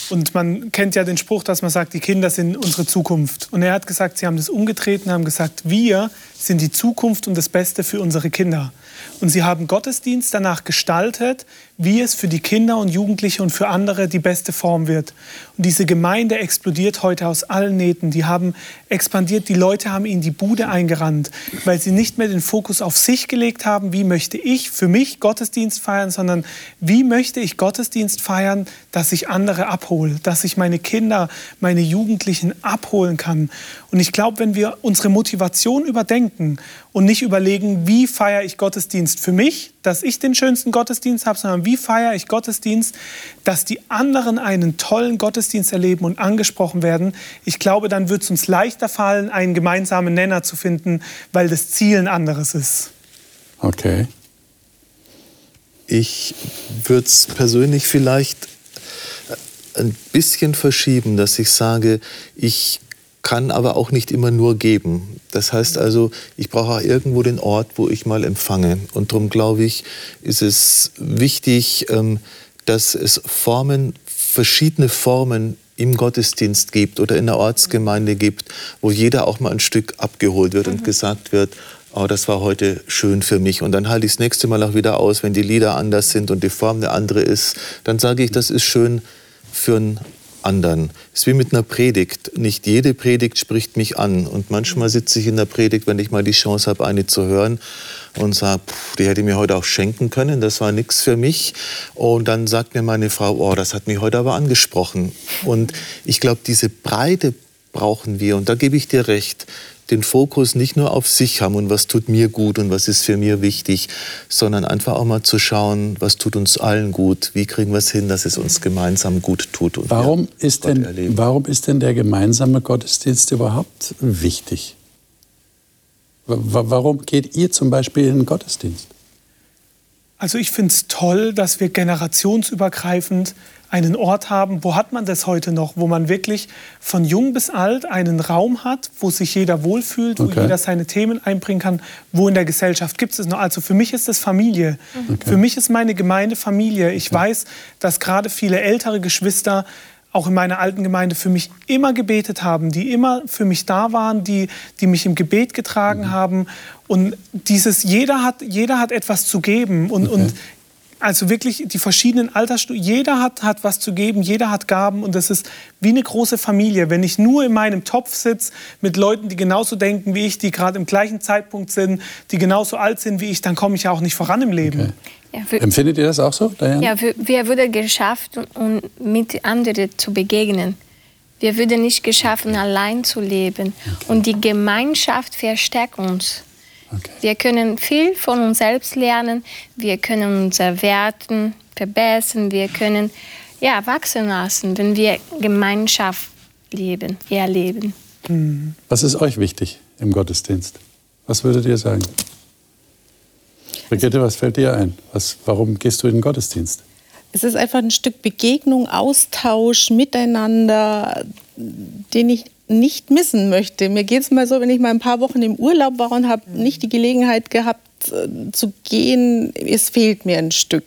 und man kennt ja den Spruch, dass man sagt, die Kinder sind unsere Zukunft. Und er hat gesagt, sie haben das umgetreten, haben gesagt, wir sind die Zukunft und das Beste für unsere Kinder. Und sie haben Gottesdienst danach gestaltet, wie es für die Kinder und Jugendliche und für andere die beste Form wird. Und diese Gemeinde explodiert heute aus allen Nähten. Die haben expandiert, die Leute haben ihnen die Bude eingerannt, weil sie nicht mehr den Fokus auf sich gelegt haben, wie möchte ich für mich Gottesdienst feiern, sondern wie möchte ich Gottesdienst feiern, dass ich andere abhole, dass ich meine Kinder, meine Jugendlichen abholen kann. Und ich glaube, wenn wir unsere Motivation überdenken und nicht überlegen, wie feiere ich Gottesdienst, Gottesdienst für mich, dass ich den schönsten Gottesdienst habe, sondern wie feiere ich Gottesdienst, dass die anderen einen tollen Gottesdienst erleben und angesprochen werden. Ich glaube, dann wird es uns leichter fallen, einen gemeinsamen Nenner zu finden, weil das Ziel ein anderes ist. Okay. Ich würde es persönlich vielleicht ein bisschen verschieben, dass ich sage, ich kann aber auch nicht immer nur geben. Das heißt also, ich brauche auch irgendwo den Ort, wo ich mal empfange. Und darum glaube ich, ist es wichtig, ähm, dass es Formen, verschiedene Formen im Gottesdienst gibt oder in der Ortsgemeinde gibt, wo jeder auch mal ein Stück abgeholt wird und mhm. gesagt wird, oh, das war heute schön für mich. Und dann halte ich das nächste Mal auch wieder aus, wenn die Lieder anders sind und die Form eine andere ist. Dann sage ich, das ist schön für einen anderen. Es ist wie mit einer Predigt. Nicht jede Predigt spricht mich an. Und manchmal sitze ich in der Predigt, wenn ich mal die Chance habe, eine zu hören und sage, die hätte mir heute auch schenken können, das war nichts für mich. Und dann sagt mir meine Frau, oh, das hat mich heute aber angesprochen. Und ich glaube, diese Breite brauchen wir. Und da gebe ich dir recht den Fokus nicht nur auf sich haben und was tut mir gut und was ist für mir wichtig, sondern einfach auch mal zu schauen, was tut uns allen gut, wie kriegen wir es hin, dass es uns gemeinsam gut tut. warum, ist denn, warum ist denn der gemeinsame Gottesdienst überhaupt wichtig? Warum geht ihr zum Beispiel in den Gottesdienst? Also ich finde es toll, dass wir generationsübergreifend einen Ort haben, wo hat man das heute noch, wo man wirklich von jung bis alt einen Raum hat, wo sich jeder wohlfühlt, wo okay. jeder seine Themen einbringen kann, wo in der Gesellschaft gibt es noch. Also für mich ist das Familie. Okay. Für mich ist meine Gemeinde Familie. Ich okay. weiß, dass gerade viele ältere Geschwister auch in meiner alten Gemeinde für mich immer gebetet haben, die immer für mich da waren, die, die mich im Gebet getragen mhm. haben. Und dieses, jeder hat, jeder hat etwas zu geben. Und, okay. und also wirklich die verschiedenen Altersstufen. Jeder hat, hat was zu geben, jeder hat Gaben und das ist wie eine große Familie. Wenn ich nur in meinem Topf sitze mit Leuten, die genauso denken wie ich, die gerade im gleichen Zeitpunkt sind, die genauso alt sind wie ich, dann komme ich ja auch nicht voran im Leben. Okay. Ja, für, Empfindet ihr das auch so, Diane? Ja, für, wir wurden geschafft, um mit anderen zu begegnen. Wir wurden nicht geschaffen, allein zu leben. Okay. Und die Gemeinschaft verstärkt uns. Okay. Wir können viel von uns selbst lernen, wir können unsere Werten verbessern, wir können ja, wachsen lassen, wenn wir Gemeinschaft leben, erleben. Mhm. Was ist euch wichtig im Gottesdienst? Was würdet ihr sagen? Brigitte, was fällt dir ein? Was, warum gehst du in den Gottesdienst? Es ist einfach ein Stück Begegnung, Austausch, Miteinander, den ich nicht missen möchte. Mir geht es mal so, wenn ich mal ein paar Wochen im Urlaub war und habe nicht die Gelegenheit gehabt zu gehen, es fehlt mir ein Stück.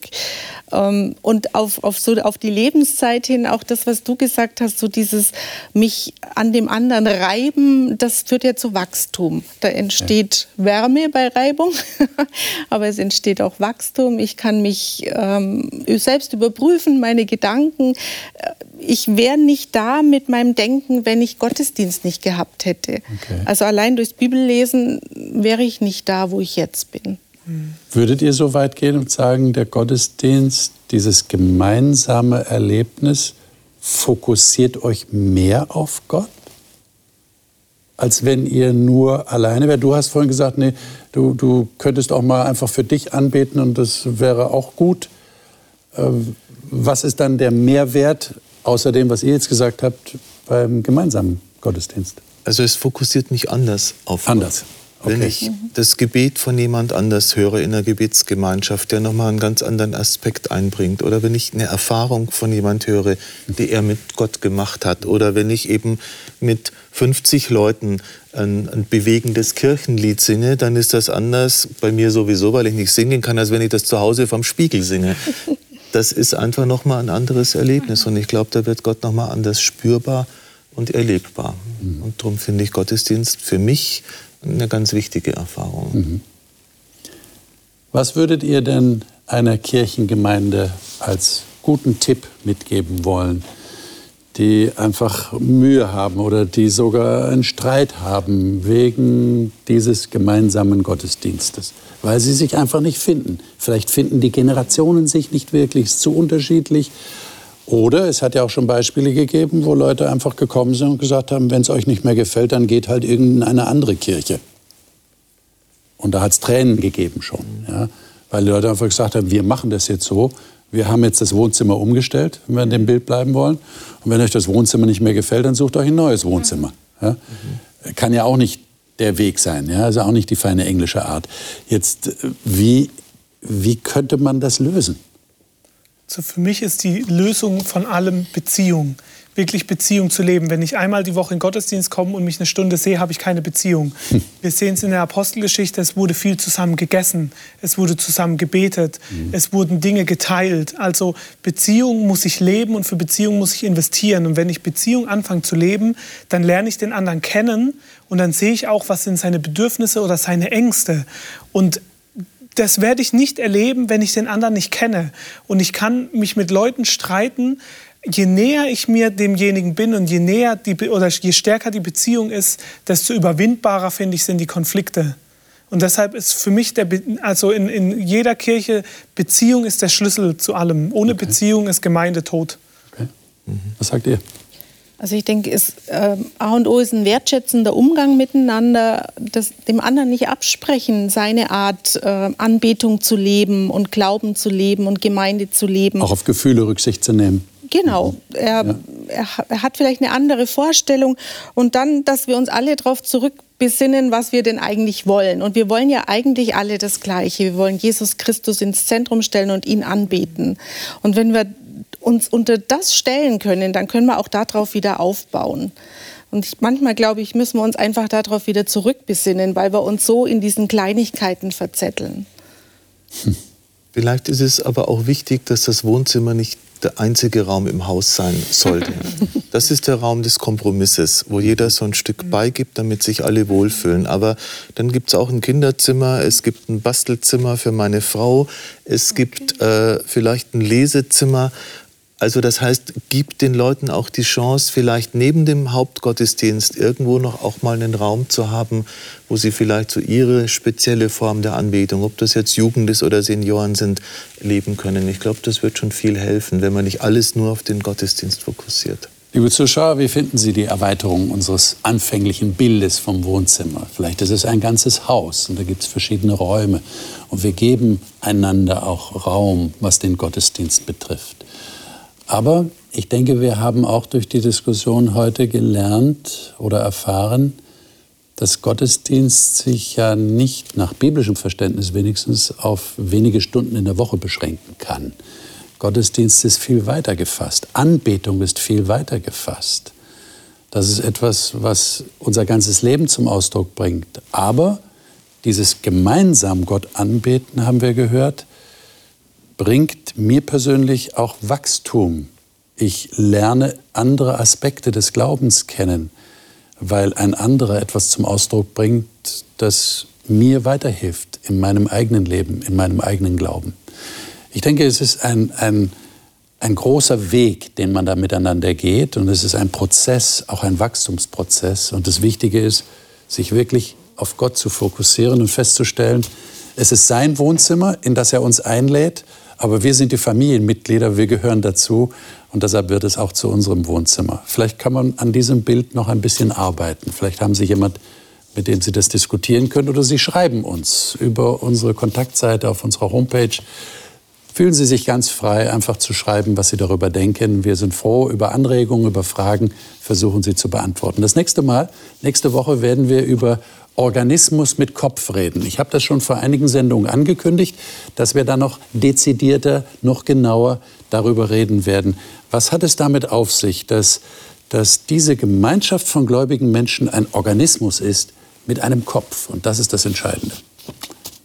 Ähm, und auf, auf, so, auf die Lebenszeit hin, auch das, was du gesagt hast, so dieses mich an dem anderen reiben, das führt ja zu Wachstum. Da entsteht ja. Wärme bei Reibung, aber es entsteht auch Wachstum. Ich kann mich ähm, selbst überprüfen, meine Gedanken. Äh, ich wäre nicht da mit meinem Denken, wenn ich Gottesdienst nicht gehabt hätte. Okay. Also allein durchs Bibellesen wäre ich nicht da, wo ich jetzt bin. Würdet ihr so weit gehen und sagen, der Gottesdienst, dieses gemeinsame Erlebnis, fokussiert euch mehr auf Gott? Als wenn ihr nur alleine wärt. Du hast vorhin gesagt, nee, du, du könntest auch mal einfach für dich anbeten und das wäre auch gut. Ähm, was ist dann der Mehrwert, außer dem, was ihr jetzt gesagt habt, beim gemeinsamen Gottesdienst? Also es fokussiert mich anders auf Anders. Gott. Wenn ich das Gebet von jemand anders höre in einer Gebetsgemeinschaft, der nochmal einen ganz anderen Aspekt einbringt, oder wenn ich eine Erfahrung von jemand höre, die er mit Gott gemacht hat, oder wenn ich eben mit 50 Leuten ein, ein bewegendes Kirchenlied singe, dann ist das anders bei mir sowieso, weil ich nicht singen kann, als wenn ich das zu Hause vom Spiegel singe. Das ist einfach nochmal ein anderes Erlebnis und ich glaube, da wird Gott nochmal anders spürbar und erlebbar. Mhm. Und darum finde ich Gottesdienst für mich eine ganz wichtige Erfahrung. Mhm. Was würdet ihr denn einer Kirchengemeinde als guten Tipp mitgeben wollen, die einfach Mühe haben oder die sogar einen Streit haben wegen dieses gemeinsamen Gottesdienstes, weil sie sich einfach nicht finden. Vielleicht finden die Generationen sich nicht wirklich, ist zu unterschiedlich oder es hat ja auch schon Beispiele gegeben, wo Leute einfach gekommen sind und gesagt haben, wenn es euch nicht mehr gefällt, dann geht halt irgendeine andere Kirche. Und da hat es Tränen gegeben schon. Ja? Weil die Leute einfach gesagt haben, wir machen das jetzt so. Wir haben jetzt das Wohnzimmer umgestellt, wenn wir in dem Bild bleiben wollen. Und wenn euch das Wohnzimmer nicht mehr gefällt, dann sucht euch ein neues Wohnzimmer. Ja? Kann ja auch nicht der Weg sein. Ja? Also auch nicht die feine englische Art. Jetzt, wie, wie könnte man das lösen? Also für mich ist die Lösung von allem Beziehung wirklich Beziehung zu leben. Wenn ich einmal die Woche in den Gottesdienst komme und mich eine Stunde sehe, habe ich keine Beziehung. Hm. Wir sehen es in der Apostelgeschichte, es wurde viel zusammen gegessen, es wurde zusammen gebetet, mhm. es wurden Dinge geteilt. Also Beziehung muss ich leben und für Beziehung muss ich investieren. Und wenn ich Beziehung anfange zu leben, dann lerne ich den anderen kennen und dann sehe ich auch, was sind seine Bedürfnisse oder seine Ängste. Und das werde ich nicht erleben, wenn ich den anderen nicht kenne. Und ich kann mich mit Leuten streiten, je näher ich mir demjenigen bin und je näher die, oder je stärker die Beziehung ist, desto überwindbarer finde ich sind die Konflikte. Und deshalb ist für mich der, also in, in jeder Kirche Beziehung ist der Schlüssel zu allem. Ohne okay. Beziehung ist Gemeinde tot. Okay. Mhm. Was sagt ihr? Also ich denke, ist, äh, A und O ist ein wertschätzender Umgang miteinander, das, dem anderen nicht absprechen, seine Art äh, Anbetung zu leben und Glauben zu leben und Gemeinde zu leben. Auch auf Gefühle Rücksicht zu nehmen. Genau. Er, ja. er, er, hat vielleicht eine andere Vorstellung. Und dann, dass wir uns alle darauf zurückbesinnen, was wir denn eigentlich wollen. Und wir wollen ja eigentlich alle das Gleiche. Wir wollen Jesus Christus ins Zentrum stellen und ihn anbeten. Und wenn wir uns unter das stellen können, dann können wir auch darauf wieder aufbauen. Und ich, manchmal, glaube ich, müssen wir uns einfach darauf wieder zurückbesinnen, weil wir uns so in diesen Kleinigkeiten verzetteln. Hm. Vielleicht ist es aber auch wichtig, dass das Wohnzimmer nicht der einzige Raum im Haus sein sollte. Das ist der Raum des Kompromisses, wo jeder so ein Stück beigibt, damit sich alle wohlfühlen. Aber dann gibt es auch ein Kinderzimmer, es gibt ein Bastelzimmer für meine Frau, es gibt äh, vielleicht ein Lesezimmer. Also das heißt, gibt den Leuten auch die Chance, vielleicht neben dem Hauptgottesdienst irgendwo noch auch mal einen Raum zu haben, wo sie vielleicht so ihre spezielle Form der Anbetung, ob das jetzt Jugend ist oder Senioren sind, leben können. Ich glaube, das wird schon viel helfen, wenn man nicht alles nur auf den Gottesdienst fokussiert. Liebe Zuschauer, wie finden Sie die Erweiterung unseres anfänglichen Bildes vom Wohnzimmer? Vielleicht ist es ein ganzes Haus und da gibt es verschiedene Räume und wir geben einander auch Raum, was den Gottesdienst betrifft. Aber ich denke, wir haben auch durch die Diskussion heute gelernt oder erfahren, dass Gottesdienst sich ja nicht nach biblischem Verständnis wenigstens auf wenige Stunden in der Woche beschränken kann. Gottesdienst ist viel weiter gefasst. Anbetung ist viel weiter gefasst. Das ist etwas, was unser ganzes Leben zum Ausdruck bringt. Aber dieses gemeinsam Gott anbeten, haben wir gehört, bringt mir persönlich auch Wachstum. Ich lerne andere Aspekte des Glaubens kennen, weil ein anderer etwas zum Ausdruck bringt, das mir weiterhilft in meinem eigenen Leben, in meinem eigenen Glauben. Ich denke, es ist ein, ein, ein großer Weg, den man da miteinander geht und es ist ein Prozess, auch ein Wachstumsprozess. Und das Wichtige ist, sich wirklich auf Gott zu fokussieren und festzustellen, es ist sein Wohnzimmer, in das er uns einlädt aber wir sind die Familienmitglieder, wir gehören dazu und deshalb wird es auch zu unserem Wohnzimmer. Vielleicht kann man an diesem Bild noch ein bisschen arbeiten. Vielleicht haben Sie jemand, mit dem Sie das diskutieren können oder Sie schreiben uns über unsere Kontaktseite auf unserer Homepage. Fühlen Sie sich ganz frei, einfach zu schreiben, was Sie darüber denken. Wir sind froh über Anregungen, über Fragen, versuchen Sie zu beantworten. Das nächste Mal, nächste Woche werden wir über Organismus mit Kopf reden. Ich habe das schon vor einigen Sendungen angekündigt, dass wir da noch dezidierter, noch genauer darüber reden werden. Was hat es damit auf sich, dass, dass diese Gemeinschaft von gläubigen Menschen ein Organismus ist mit einem Kopf? Und das ist das Entscheidende.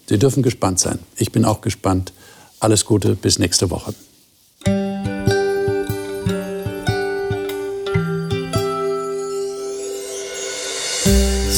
Sie dürfen gespannt sein. Ich bin auch gespannt. Alles Gute, bis nächste Woche.